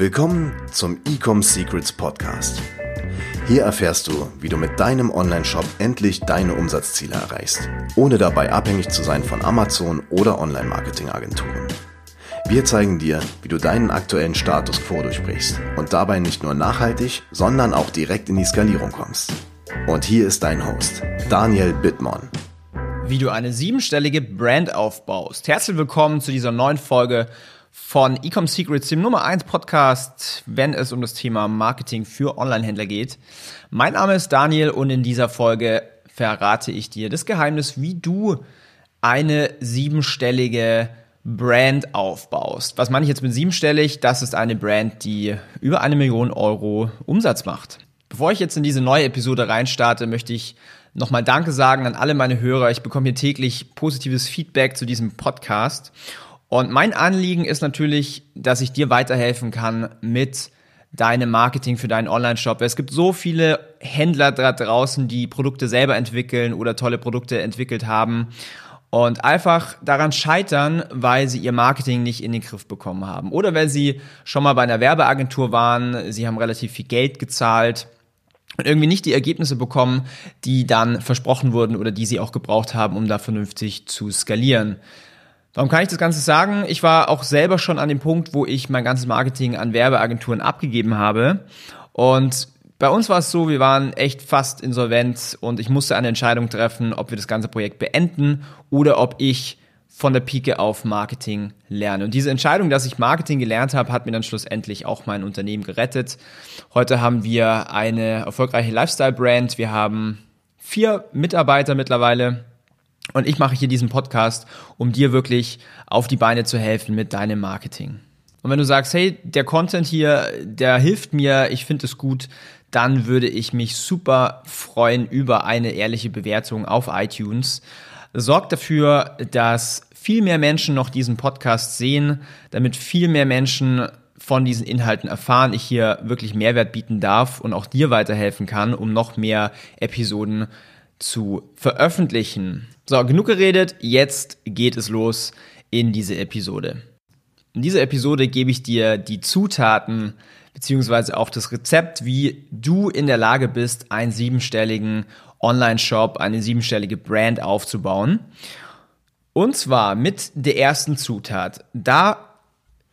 Willkommen zum Ecom Secrets Podcast. Hier erfährst du, wie du mit deinem Online-Shop endlich deine Umsatzziele erreichst, ohne dabei abhängig zu sein von Amazon oder Online-Marketing-Agenturen. Wir zeigen dir, wie du deinen aktuellen Status quo durchbrichst und dabei nicht nur nachhaltig, sondern auch direkt in die Skalierung kommst. Und hier ist dein Host, Daniel Bittmann. Wie du eine siebenstellige Brand aufbaust. Herzlich willkommen zu dieser neuen Folge von Ecom Secrets, dem Nummer 1 Podcast, wenn es um das Thema Marketing für Onlinehändler geht. Mein Name ist Daniel und in dieser Folge verrate ich dir das Geheimnis, wie du eine siebenstellige Brand aufbaust. Was meine ich jetzt mit siebenstellig? Das ist eine Brand, die über eine Million Euro Umsatz macht. Bevor ich jetzt in diese neue Episode reinstarte, möchte ich nochmal Danke sagen an alle meine Hörer. Ich bekomme hier täglich positives Feedback zu diesem Podcast und mein Anliegen ist natürlich, dass ich dir weiterhelfen kann mit deinem Marketing für deinen Online-Shop. Es gibt so viele Händler da draußen, die Produkte selber entwickeln oder tolle Produkte entwickelt haben und einfach daran scheitern, weil sie ihr Marketing nicht in den Griff bekommen haben oder weil sie schon mal bei einer Werbeagentur waren, sie haben relativ viel Geld gezahlt und irgendwie nicht die Ergebnisse bekommen, die dann versprochen wurden oder die sie auch gebraucht haben, um da vernünftig zu skalieren. Warum kann ich das Ganze sagen? Ich war auch selber schon an dem Punkt, wo ich mein ganzes Marketing an Werbeagenturen abgegeben habe. Und bei uns war es so, wir waren echt fast insolvent und ich musste eine Entscheidung treffen, ob wir das ganze Projekt beenden oder ob ich von der Pike auf Marketing lerne. Und diese Entscheidung, dass ich Marketing gelernt habe, hat mir dann schlussendlich auch mein Unternehmen gerettet. Heute haben wir eine erfolgreiche Lifestyle-Brand. Wir haben vier Mitarbeiter mittlerweile und ich mache hier diesen Podcast, um dir wirklich auf die Beine zu helfen mit deinem Marketing. Und wenn du sagst, hey, der Content hier, der hilft mir, ich finde es gut, dann würde ich mich super freuen über eine ehrliche Bewertung auf iTunes. Sorgt dafür, dass viel mehr Menschen noch diesen Podcast sehen, damit viel mehr Menschen von diesen Inhalten erfahren, ich hier wirklich Mehrwert bieten darf und auch dir weiterhelfen kann, um noch mehr Episoden zu veröffentlichen. So, genug geredet, jetzt geht es los in diese Episode. In dieser Episode gebe ich dir die Zutaten beziehungsweise auch das Rezept, wie du in der Lage bist, einen siebenstelligen Online-Shop, eine siebenstellige Brand aufzubauen. Und zwar mit der ersten Zutat. Da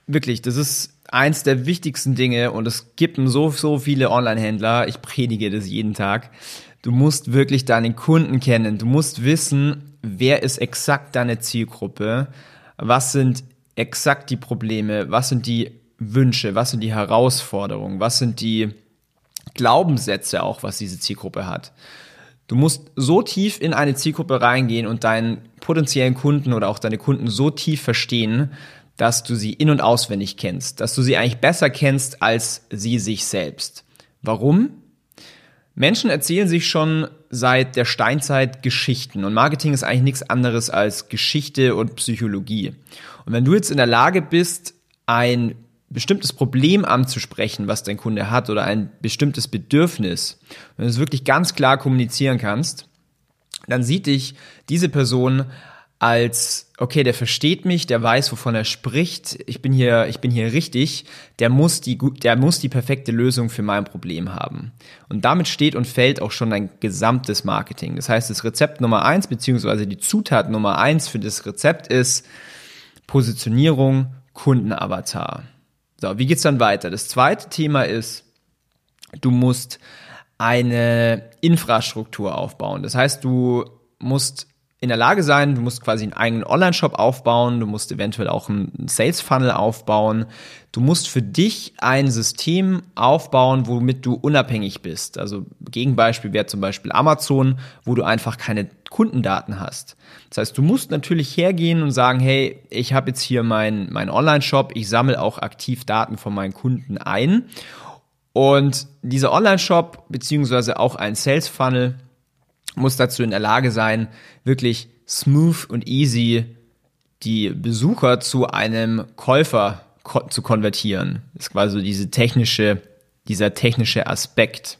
wirklich, das ist eins der wichtigsten Dinge und es gibt so, so viele Online-Händler. Ich predige das jeden Tag. Du musst wirklich deinen Kunden kennen. Du musst wissen, wer ist exakt deine Zielgruppe, was sind exakt die Probleme, was sind die Wünsche, was sind die Herausforderungen, was sind die Glaubenssätze auch, was diese Zielgruppe hat. Du musst so tief in eine Zielgruppe reingehen und deinen potenziellen Kunden oder auch deine Kunden so tief verstehen, dass du sie in und auswendig kennst, dass du sie eigentlich besser kennst als sie sich selbst. Warum? Menschen erzählen sich schon seit der Steinzeit Geschichten und Marketing ist eigentlich nichts anderes als Geschichte und Psychologie. Und wenn du jetzt in der Lage bist, ein bestimmtes Problem anzusprechen, was dein Kunde hat oder ein bestimmtes Bedürfnis, wenn du es wirklich ganz klar kommunizieren kannst, dann sieht dich diese Person als, okay, der versteht mich, der weiß, wovon er spricht, ich bin hier, ich bin hier richtig, der muss die, der muss die perfekte Lösung für mein Problem haben. Und damit steht und fällt auch schon dein gesamtes Marketing. Das heißt, das Rezept Nummer eins, beziehungsweise die Zutat Nummer eins für das Rezept ist Positionierung, Kundenavatar. So, wie geht's dann weiter? Das zweite Thema ist, du musst eine Infrastruktur aufbauen. Das heißt, du musst in der Lage sein, du musst quasi einen eigenen Online-Shop aufbauen, du musst eventuell auch einen Sales-Funnel aufbauen. Du musst für dich ein System aufbauen, womit du unabhängig bist. Also Gegenbeispiel wäre zum Beispiel Amazon, wo du einfach keine Kundendaten hast. Das heißt, du musst natürlich hergehen und sagen, hey, ich habe jetzt hier meinen mein Online-Shop, ich sammle auch aktiv Daten von meinen Kunden ein. Und dieser Online-Shop beziehungsweise auch ein Sales-Funnel muss dazu in der Lage sein, wirklich smooth und easy die Besucher zu einem Käufer ko zu konvertieren. Das ist quasi diese technische, dieser technische Aspekt.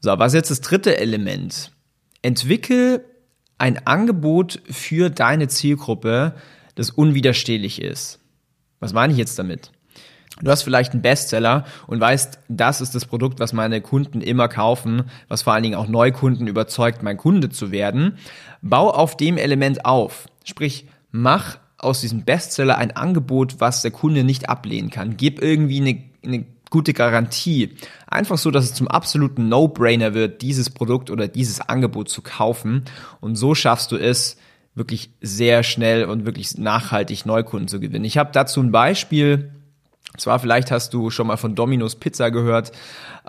So, was ist jetzt das dritte Element? Entwickel ein Angebot für deine Zielgruppe, das unwiderstehlich ist. Was meine ich jetzt damit? Du hast vielleicht einen Bestseller und weißt, das ist das Produkt, was meine Kunden immer kaufen, was vor allen Dingen auch Neukunden überzeugt, mein Kunde zu werden. Bau auf dem Element auf. Sprich, mach aus diesem Bestseller ein Angebot, was der Kunde nicht ablehnen kann. Gib irgendwie eine, eine gute Garantie. Einfach so, dass es zum absoluten No-Brainer wird, dieses Produkt oder dieses Angebot zu kaufen. Und so schaffst du es, wirklich sehr schnell und wirklich nachhaltig Neukunden zu gewinnen. Ich habe dazu ein Beispiel. Zwar vielleicht hast du schon mal von Domino's Pizza gehört.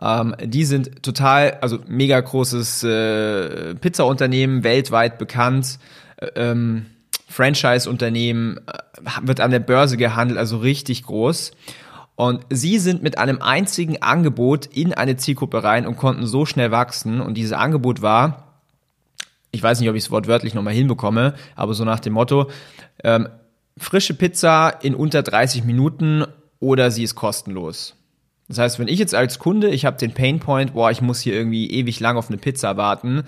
Ähm, die sind total, also mega großes äh, Pizza-Unternehmen, weltweit bekannt. Äh, ähm, Franchise-Unternehmen äh, wird an der Börse gehandelt, also richtig groß. Und sie sind mit einem einzigen Angebot in eine Zielgruppe rein und konnten so schnell wachsen. Und dieses Angebot war, ich weiß nicht, ob ich es wortwörtlich nochmal hinbekomme, aber so nach dem Motto, ähm, frische Pizza in unter 30 Minuten oder sie ist kostenlos. Das heißt, wenn ich jetzt als Kunde, ich habe den Painpoint, boah, ich muss hier irgendwie ewig lang auf eine Pizza warten,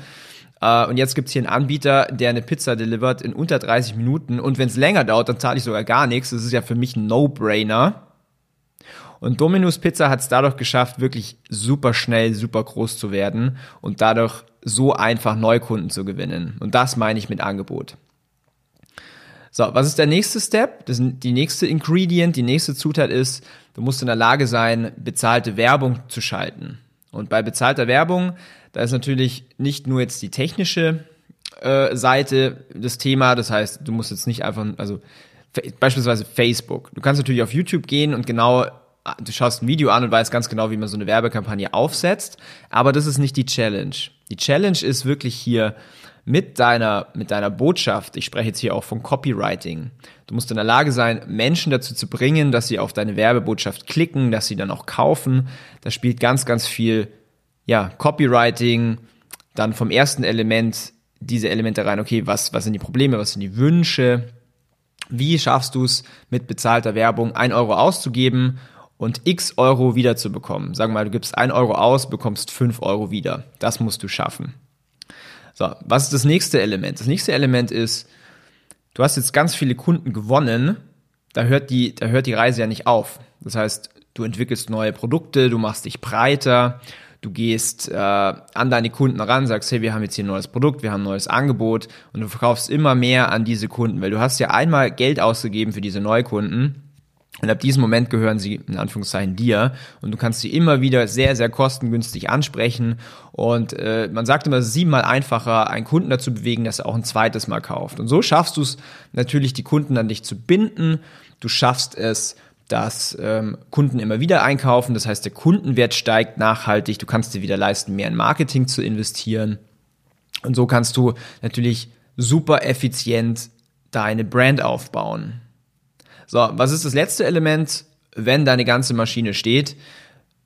Uh, und jetzt gibt's hier einen Anbieter, der eine Pizza delivert in unter 30 Minuten. Und wenn es länger dauert, dann zahle ich sogar gar nichts. Das ist ja für mich ein No-Brainer. Und Domino's Pizza hat es dadurch geschafft, wirklich super schnell, super groß zu werden und dadurch so einfach Neukunden zu gewinnen. Und das meine ich mit Angebot. So, was ist der nächste Step? Das, die nächste Ingredient, die nächste Zutat ist, du musst in der Lage sein, bezahlte Werbung zu schalten. Und bei bezahlter Werbung, da ist natürlich nicht nur jetzt die technische äh, Seite des Thema, das heißt, du musst jetzt nicht einfach, also beispielsweise Facebook. Du kannst natürlich auf YouTube gehen und genau du schaust ein Video an und weißt ganz genau, wie man so eine Werbekampagne aufsetzt, aber das ist nicht die Challenge. Die Challenge ist wirklich hier mit deiner, mit deiner Botschaft, ich spreche jetzt hier auch von Copywriting. Du musst in der Lage sein, Menschen dazu zu bringen, dass sie auf deine Werbebotschaft klicken, dass sie dann auch kaufen. Da spielt ganz, ganz viel, ja, Copywriting, dann vom ersten Element diese Elemente rein, okay, was, was sind die Probleme, was sind die Wünsche, wie schaffst du es mit bezahlter Werbung ein Euro auszugeben und x Euro wiederzubekommen. Wir mal, du gibst ein Euro aus, bekommst fünf Euro wieder. Das musst du schaffen. So, was ist das nächste Element? Das nächste Element ist, du hast jetzt ganz viele Kunden gewonnen, da hört die, da hört die Reise ja nicht auf. Das heißt, du entwickelst neue Produkte, du machst dich breiter, du gehst äh, an deine Kunden ran, sagst, hey, wir haben jetzt hier ein neues Produkt, wir haben ein neues Angebot und du verkaufst immer mehr an diese Kunden, weil du hast ja einmal Geld ausgegeben für diese Neukunden und ab diesem Moment gehören sie in Anführungszeichen dir und du kannst sie immer wieder sehr, sehr kostengünstig ansprechen. Und äh, man sagt immer, es ist siebenmal einfacher, einen Kunden dazu bewegen, dass er auch ein zweites Mal kauft. Und so schaffst du es natürlich, die Kunden an dich zu binden. Du schaffst es, dass ähm, Kunden immer wieder einkaufen. Das heißt, der Kundenwert steigt nachhaltig. Du kannst dir wieder leisten, mehr in Marketing zu investieren. Und so kannst du natürlich super effizient deine Brand aufbauen. So, was ist das letzte Element? Wenn deine ganze Maschine steht,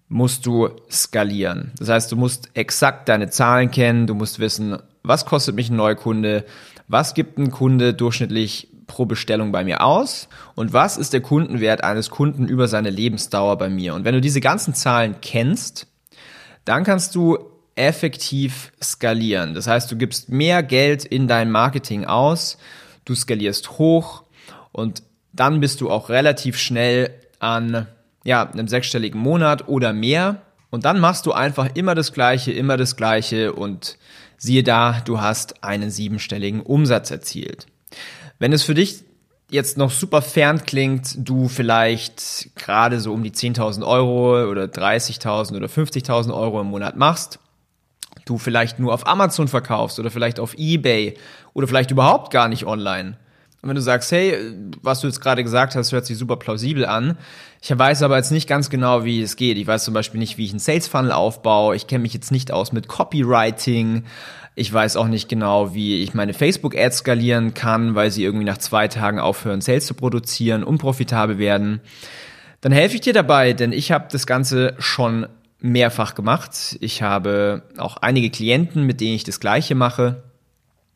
musst du skalieren. Das heißt, du musst exakt deine Zahlen kennen, du musst wissen, was kostet mich ein Neukunde, was gibt ein Kunde durchschnittlich pro Bestellung bei mir aus und was ist der Kundenwert eines Kunden über seine Lebensdauer bei mir. Und wenn du diese ganzen Zahlen kennst, dann kannst du effektiv skalieren. Das heißt, du gibst mehr Geld in dein Marketing aus, du skalierst hoch und dann bist du auch relativ schnell an ja, einem sechsstelligen Monat oder mehr. Und dann machst du einfach immer das Gleiche, immer das Gleiche und siehe da, du hast einen siebenstelligen Umsatz erzielt. Wenn es für dich jetzt noch super fern klingt, du vielleicht gerade so um die 10.000 Euro oder 30.000 oder 50.000 Euro im Monat machst, du vielleicht nur auf Amazon verkaufst oder vielleicht auf eBay oder vielleicht überhaupt gar nicht online, und wenn du sagst, hey, was du jetzt gerade gesagt hast, hört sich super plausibel an. Ich weiß aber jetzt nicht ganz genau, wie es geht. Ich weiß zum Beispiel nicht, wie ich einen Sales Funnel aufbaue. Ich kenne mich jetzt nicht aus mit Copywriting. Ich weiß auch nicht genau, wie ich meine Facebook-Ads skalieren kann, weil sie irgendwie nach zwei Tagen aufhören, Sales zu produzieren, unprofitabel werden. Dann helfe ich dir dabei, denn ich habe das Ganze schon mehrfach gemacht. Ich habe auch einige Klienten, mit denen ich das Gleiche mache.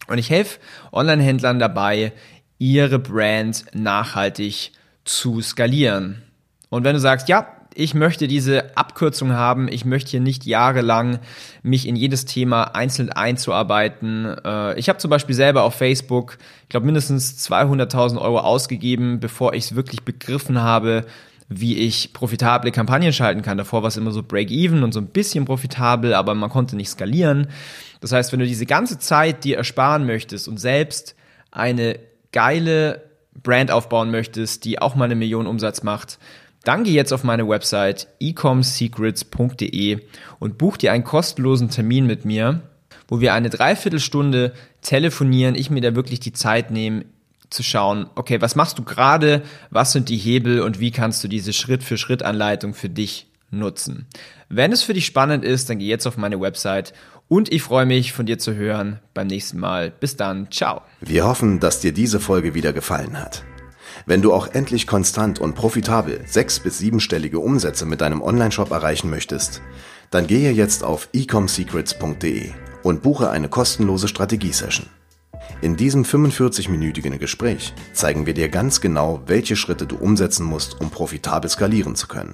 Und ich helfe Online-Händlern dabei, ihre Brand nachhaltig zu skalieren. Und wenn du sagst, ja, ich möchte diese Abkürzung haben, ich möchte hier nicht jahrelang mich in jedes Thema einzeln einzuarbeiten. Äh, ich habe zum Beispiel selber auf Facebook, ich glaube, mindestens 200.000 Euro ausgegeben, bevor ich es wirklich begriffen habe, wie ich profitable Kampagnen schalten kann. Davor war es immer so Break-Even und so ein bisschen profitabel, aber man konnte nicht skalieren. Das heißt, wenn du diese ganze Zeit dir ersparen möchtest und selbst eine geile Brand aufbauen möchtest, die auch mal eine Million Umsatz macht, dann geh jetzt auf meine Website ecomsecrets.de und buch dir einen kostenlosen Termin mit mir, wo wir eine Dreiviertelstunde telefonieren, ich mir da wirklich die Zeit nehme, zu schauen, okay, was machst du gerade, was sind die Hebel und wie kannst du diese Schritt-für-Schritt-Anleitung für dich nutzen. Wenn es für dich spannend ist, dann geh jetzt auf meine Website und ich freue mich, von dir zu hören beim nächsten Mal. Bis dann, ciao. Wir hoffen, dass dir diese Folge wieder gefallen hat. Wenn du auch endlich konstant und profitabel sechs- bis siebenstellige Umsätze mit deinem Onlineshop erreichen möchtest, dann gehe jetzt auf ecomsecrets.de und buche eine kostenlose Strategiesession. In diesem 45-minütigen Gespräch zeigen wir dir ganz genau, welche Schritte du umsetzen musst, um profitabel skalieren zu können.